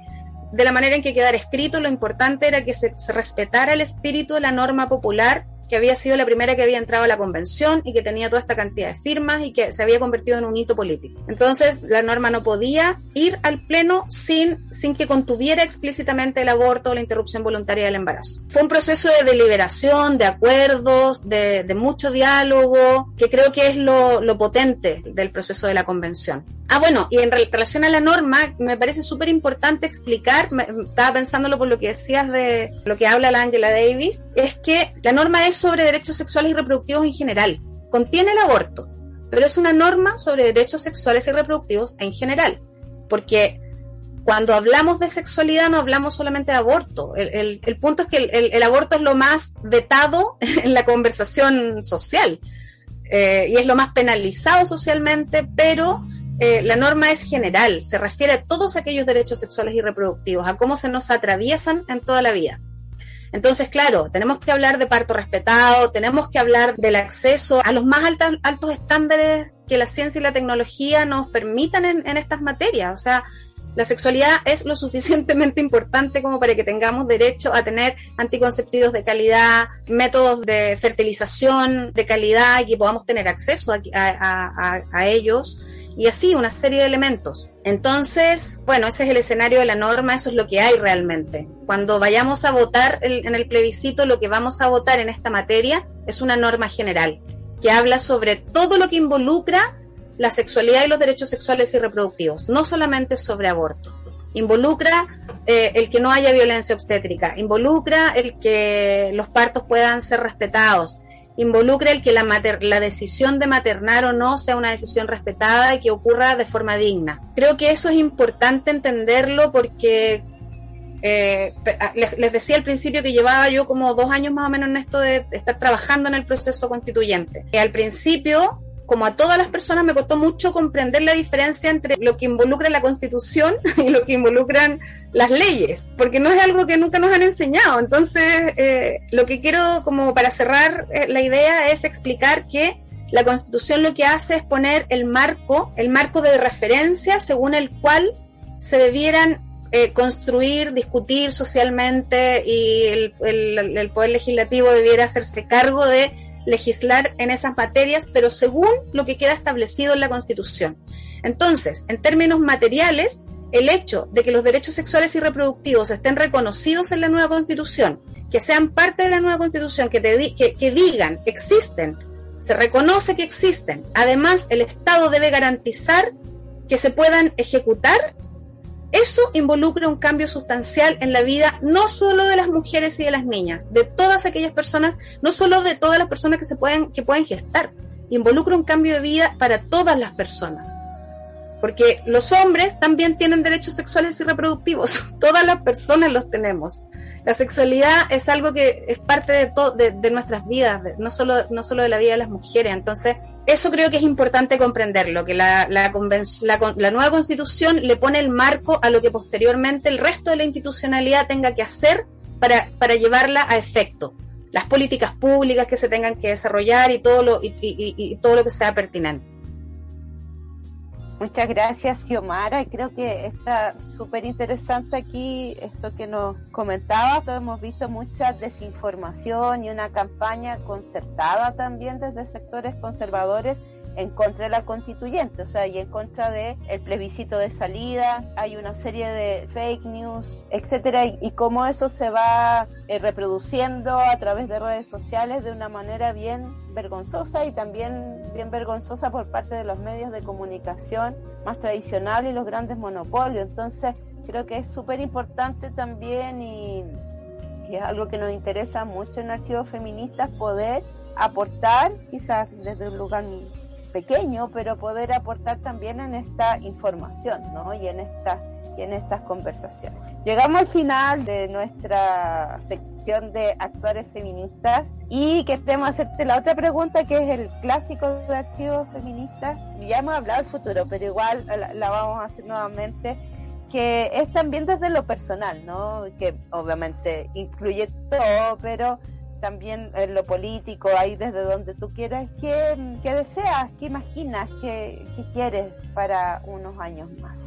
de la manera en que quedara escrito, lo importante era que se respetara el espíritu de la norma popular que había sido la primera que había entrado a la convención y que tenía toda esta cantidad de firmas y que se había convertido en un hito político. Entonces, la norma no podía ir al Pleno sin, sin que contuviera explícitamente el aborto o la interrupción voluntaria del embarazo. Fue un proceso de deliberación, de acuerdos, de, de mucho diálogo, que creo que es lo, lo potente del proceso de la convención. Ah, bueno, y en relación a la norma, me parece súper importante explicar, estaba pensándolo por lo que decías de lo que habla la Angela Davis, es que la norma es sobre derechos sexuales y reproductivos en general. Contiene el aborto, pero es una norma sobre derechos sexuales y reproductivos en general. Porque cuando hablamos de sexualidad no hablamos solamente de aborto. El, punto es que el, aborto es lo más vetado [laughs] en la conversación social eh, y es lo más penalizado socialmente, pero eh, la norma es general, se refiere a todos aquellos derechos sexuales y reproductivos, a cómo se nos atraviesan en toda la vida. Entonces, claro, tenemos que hablar de parto respetado, tenemos que hablar del acceso a los más altos estándares que la ciencia y la tecnología nos permitan en, en estas materias. O sea, la sexualidad es lo [laughs] suficientemente importante como para que tengamos derecho a tener anticonceptivos de calidad, métodos de fertilización de calidad y que podamos tener acceso a ellos y así una serie de elementos. Entonces, bueno, ese es el escenario de la norma, eso es lo que hay realmente. Cuando vayamos a votar en el plebiscito, lo que vamos a votar en esta materia es una norma general que habla sobre todo lo que involucra la sexualidad y los derechos sexuales y reproductivos, no solamente sobre aborto. Involucra eh, el que no haya violencia obstétrica, involucra el que los partos puedan ser respetados, involucra el que la, la decisión de maternar o no sea una decisión respetada y que ocurra de forma digna. Creo que eso es importante entenderlo porque eh, ah, les, les, decía al principio que llevaba yo como dos años más o menos en esto de estar trabajando en el proceso constituyente. Y al principio como a todas las personas, me costó mucho comprender la diferencia entre lo que involucra la Constitución [laughs] y lo que involucran las leyes, porque no es algo que nunca nos han enseñado. Entonces, eh, lo que quiero como para cerrar eh, la idea es explicar que la Constitución lo que hace es poner el marco, el marco de referencia según el cual se debieran eh, construir, discutir socialmente y el, el Poder Legislativo debiera hacerse cargo de legislar en esas materias, pero según lo que queda establecido en la Constitución. Entonces, en términos materiales, el hecho de que los derechos sexuales y reproductivos estén reconocidos en la nueva Constitución, que sean parte de la nueva Constitución, que, que, digan, existen, se reconoce que existen. Además, el Estado debe garantizar que se puedan ejecutar eso involucra un cambio sustancial en la vida no solo de las mujeres y de las niñas, de todas aquellas personas, no solo de todas las personas que se pueden que pueden gestar, involucra un cambio de vida para todas las personas. Porque los hombres también tienen derechos sexuales y reproductivos, [laughs] todas las personas los tenemos. La sexualidad es algo que es parte de, de, nuestras vidas, no, solo, no solo de la vida de las mujeres. Entonces, eso creo que es importante comprenderlo, que la, la, la, nueva constitución le pone el marco a lo que posteriormente el resto de la institucionalidad tenga que hacer para, para llevarla a efecto. Las políticas públicas que se tengan que desarrollar y todo lo, y todo lo que sea pertinente. Muchas gracias, Xiomara. Creo que está súper interesante aquí esto que nos comentaba. Hemos visto mucha desinformación y una campaña concertada también desde sectores conservadores en contra de la constituyente, o sea, y en contra de el plebiscito de salida, hay una serie de fake news, etcétera, y, cómo eso se va eh, reproduciendo a través de redes sociales de una manera bien vergonzosa y también bien vergonzosa por parte de los medios de comunicación más tradicionales y los grandes monopolios. Entonces, creo que es súper importante también y, y es algo que nos interesa mucho en Archivos Feministas poder aportar, quizás desde un lugar pequeño, pero poder aportar también en esta información ¿no? y, en esta, y en estas conversaciones. Llegamos al final de nuestra sección de actores feministas y queremos hacerte la otra pregunta que es el clásico de archivos feministas. Ya hemos hablado del futuro, pero igual la, la vamos a hacer nuevamente que es también desde lo personal, ¿no? Que obviamente incluye todo, pero también en lo político, ahí desde donde tú quieras, ¿qué, deseas, qué imaginas, qué, quieres para unos años más?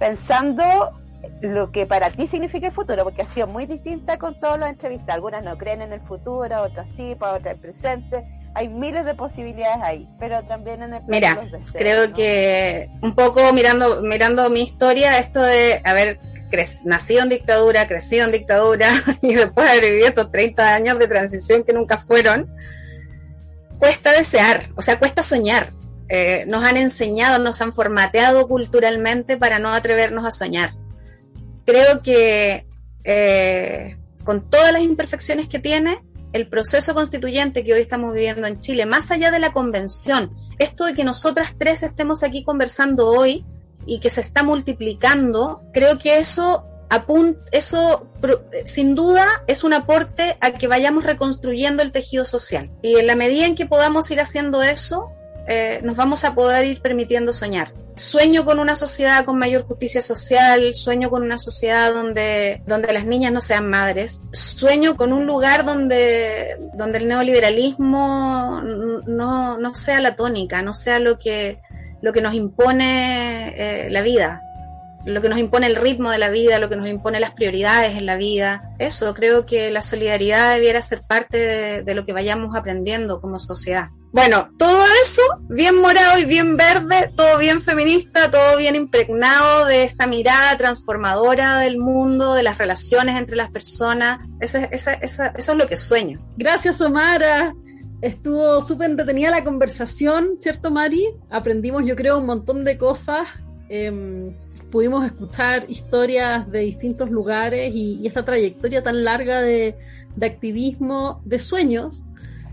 Pensando lo que para ti significa el futuro, porque ha sido muy distinta con todas las entrevistas. Algunas no creen en el futuro, otras sí, para otras el presente. Hay miles de posibilidades ahí, pero también en el Mira, creo que un poco mirando mirando mi historia, esto de, a ver, nacido en dictadura, crecido en dictadura [laughs] y después de vivido estos 30 años de transición que nunca fueron, cuesta desear, o sea, cuesta soñar. Eh, nos han enseñado, nos han formateado culturalmente para no atrevernos a soñar. Creo que eh, con todas las imperfecciones que tiene, el proceso constituyente que hoy estamos viviendo en Chile, más allá de la convención, esto de que nosotras tres estemos aquí conversando hoy, y que se está multiplicando, creo que eso eso sin duda es un aporte a que vayamos reconstruyendo el tejido social. Y en la medida en que podamos ir haciendo eso, eh, nos vamos a poder ir permitiendo soñar. Sueño con una sociedad con mayor justicia social, sueño con una sociedad donde, donde las niñas no sean madres, sueño con un lugar donde, donde el neoliberalismo no, no sea la tónica, no sea lo que, lo que nos impone eh, la vida, lo que nos impone el ritmo de la vida, lo que nos impone las prioridades en la vida. Eso, creo que la solidaridad debiera ser parte de, lo que vayamos aprendiendo como sociedad. Bueno, todo eso bien morado y bien verde, todo bien feminista, todo bien impregnado de esta mirada transformadora del mundo, de las relaciones entre las personas. Eso, eso es lo que sueño. Gracias, Omara. Estuvo súper entretenida la conversación, ¿cierto, Mari? Aprendimos, yo creo, un montón de cosas. Em, pudimos escuchar historias de distintos lugares y, esta trayectoria tan larga de, activismo, de sueños,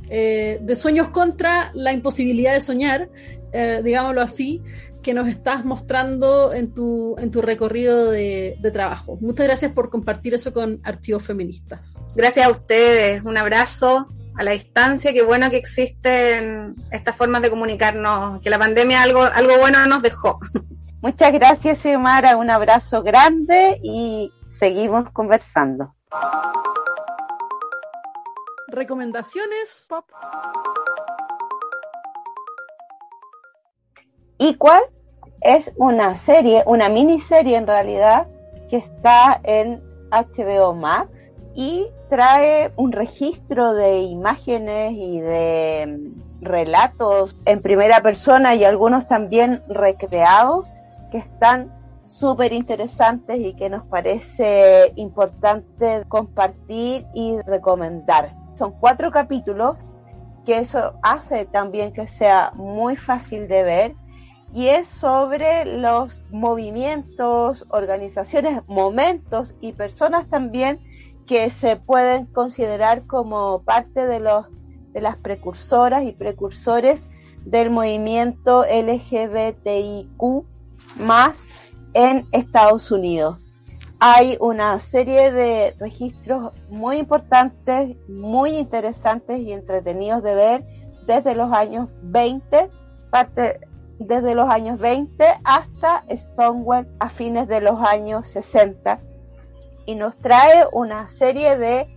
eh, de sueños contra la imposibilidad de soñar, eh, digámoslo así, que nos estás mostrando en tu, en tu recorrido de, de, trabajo. Muchas gracias por compartir eso con Archivos Feministas. Gracias a ustedes, un abrazo a la distancia, qué bueno que existen estas formas de comunicarnos, que la pandemia algo, algo bueno nos dejó. [laughs] Muchas gracias, Xiomara, un abrazo grande y seguimos conversando. Recomendaciones pop. ¿Y cuál? Es una serie, una miniserie en realidad, que está en HBO Max y trae un registro de imágenes y de mm, relatos en primera persona y algunos también recreados que están súper interesantes y que nos parece importante compartir y recomendar. Son cuatro capítulos que eso hace también que sea muy fácil de ver y es sobre los movimientos, organizaciones, momentos y personas también que se pueden considerar como parte de, los, de las precursoras y precursores del movimiento LGBTIQ más en Estados Unidos. Hay una serie de registros muy importantes, muy interesantes y entretenidos de ver desde los años 20, parte desde los años 20 hasta Stonewall a fines de los años 60 y nos trae una serie de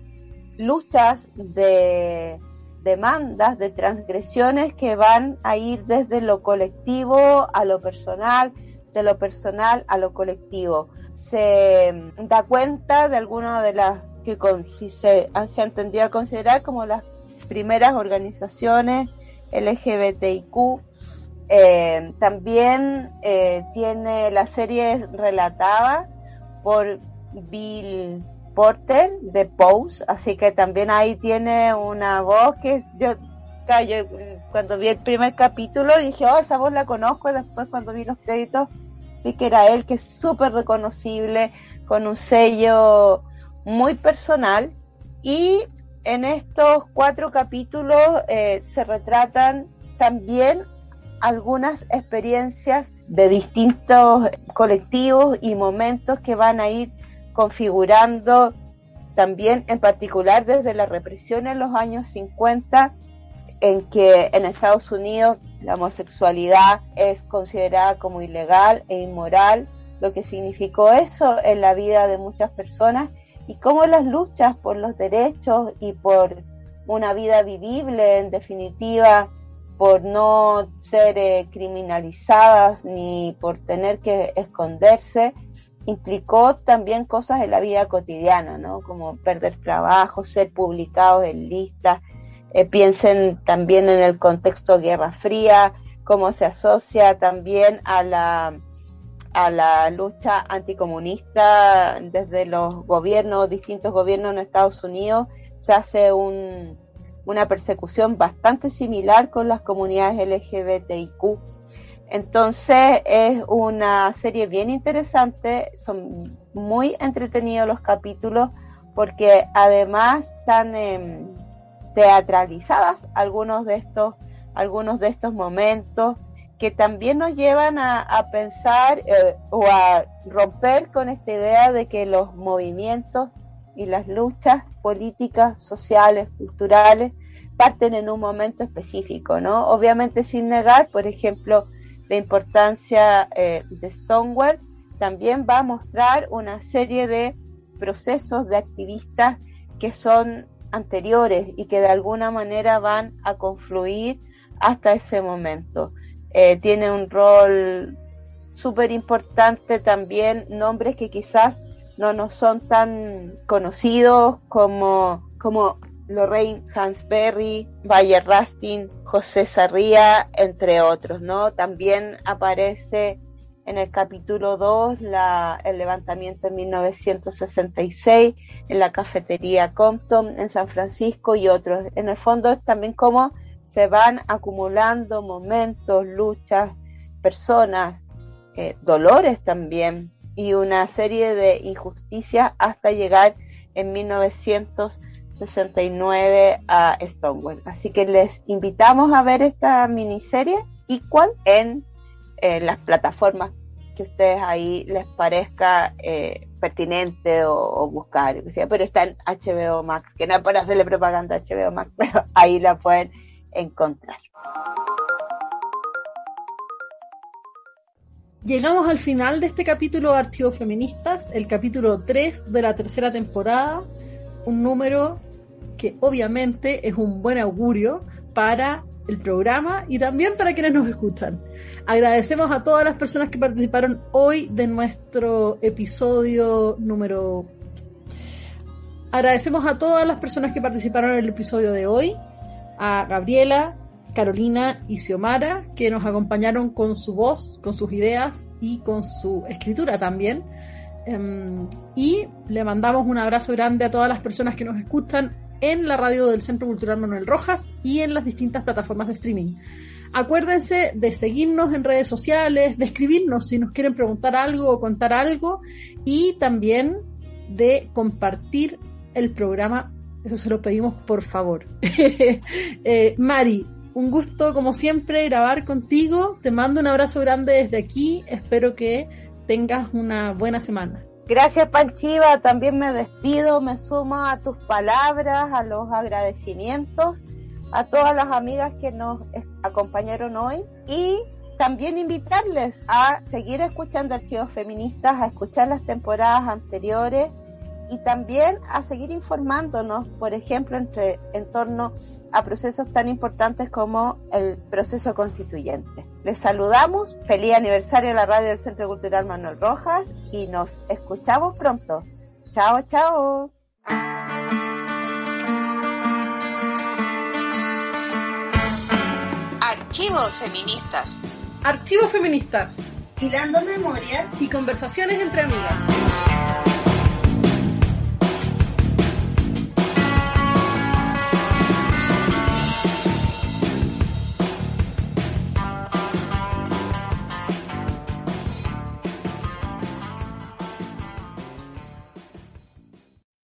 luchas, de demandas, de transgresiones que van a ir desde lo colectivo a lo personal, de lo personal a lo colectivo. Se da cuenta de algunas de las que si se, se han tendido a considerar como las primeras organizaciones LGBTIQ. Eh, también eh, tiene la serie relatada por Bill Porter de Pose, así que también ahí tiene una voz que yo, cuando vi el primer capítulo dije, oh, esa voz la conozco, después cuando vi los créditos vi que era él, que es súper reconocible, con un sello muy personal. Y en estos cuatro capítulos eh, se retratan también algunas experiencias de distintos colectivos y momentos que van a ir configurando también en particular desde la represión en los años 50 en que en Estados Unidos la homosexualidad es considerada como ilegal e inmoral, lo que significó eso en la vida de muchas personas y cómo las luchas por los derechos y por una vida vivible, en definitiva, por no ser eh, criminalizadas ni por tener que esconderse, implicó también cosas en la vida cotidiana, ¿no? Como perder trabajo, ser publicados en listas. Eh, piensen también en el contexto Guerra Fría, cómo se asocia también a la a la lucha anticomunista desde los gobiernos, distintos gobiernos en Estados Unidos, se hace una persecución bastante similar con las comunidades LGBTIQ. Entonces es una serie bien interesante, son muy entretenidos los capítulos porque además están em, teatralizadas algunos de estos algunos de estos momentos que también nos llevan a, pensar eh, o a romper con esta idea de que los movimientos y las luchas políticas, sociales, culturales, parten en un momento específico, ¿no? Obviamente sin negar, por ejemplo, la importancia eh, de Stonewall, también va a mostrar una serie de procesos de activistas que son anteriores y que de alguna manera van a confluir hasta ese momento. Eh, tiene un rol súper importante también nombres que quizás no nos son tan conocidos como, como Lorraine Hansberry, Bayer Rastin, José Sarría, entre otros, ¿no? También aparece en el capítulo 2 la, el levantamiento en 1966 en la cafetería Compton en San Francisco y otros. En el fondo es también como se van acumulando momentos, luchas, personas, eh, dolores también y una serie de injusticias hasta llegar en 1969 a Stonewall. Así que les invitamos a ver esta miniserie Equal en eh, las plataformas que ustedes ahí les parezca eh, pertinente o, buscar, pero está en HBO Max, que no es para hacerle propaganda a HBO Max, [laughs] pero ahí la pueden encontrar. Llegamos al final de este capítulo de Archivos Feministas, el capítulo 3 de la tercera temporada, un número que obviamente es un buen augurio para el programa y también para quienes nos escuchan. Agradecemos a todas las personas que participaron hoy de nuestro episodio número... Agradecemos a todas las personas que participaron en el episodio de hoy a Gabriela, Carolina y Xiomara, que nos acompañaron con su voz, con sus ideas y con su escritura también. Em, y le mandamos un abrazo grande a todas las personas que nos escuchan en la radio del Centro Cultural Manuel Rojas y en las distintas plataformas de streaming. Acuérdense de seguirnos en redes sociales, de escribirnos si nos quieren preguntar algo o contar algo y también de compartir el programa eso se lo pedimos por favor. [laughs] Eh, Mari, un gusto como siempre grabar contigo. Te mando un abrazo grande desde aquí. Espero que tengas una buena semana. Gracias Panchiva, también me despido, me sumo a tus palabras, a los agradecimientos, a todas las amigas que nos acompañaron hoy. Y también invitarles a seguir escuchando archivos feministas, a escuchar las temporadas anteriores y también a seguir informándonos, por ejemplo, entre, en torno procesos tan importantes como el proceso constituyente. Les saludamos, feliz aniversario de la radio del Centro Cultural Manuel Rojas y nos escuchamos pronto. Chao, chao. Archivos feministas. Archivos feministas. Hilando memorias y conversaciones entre amigas.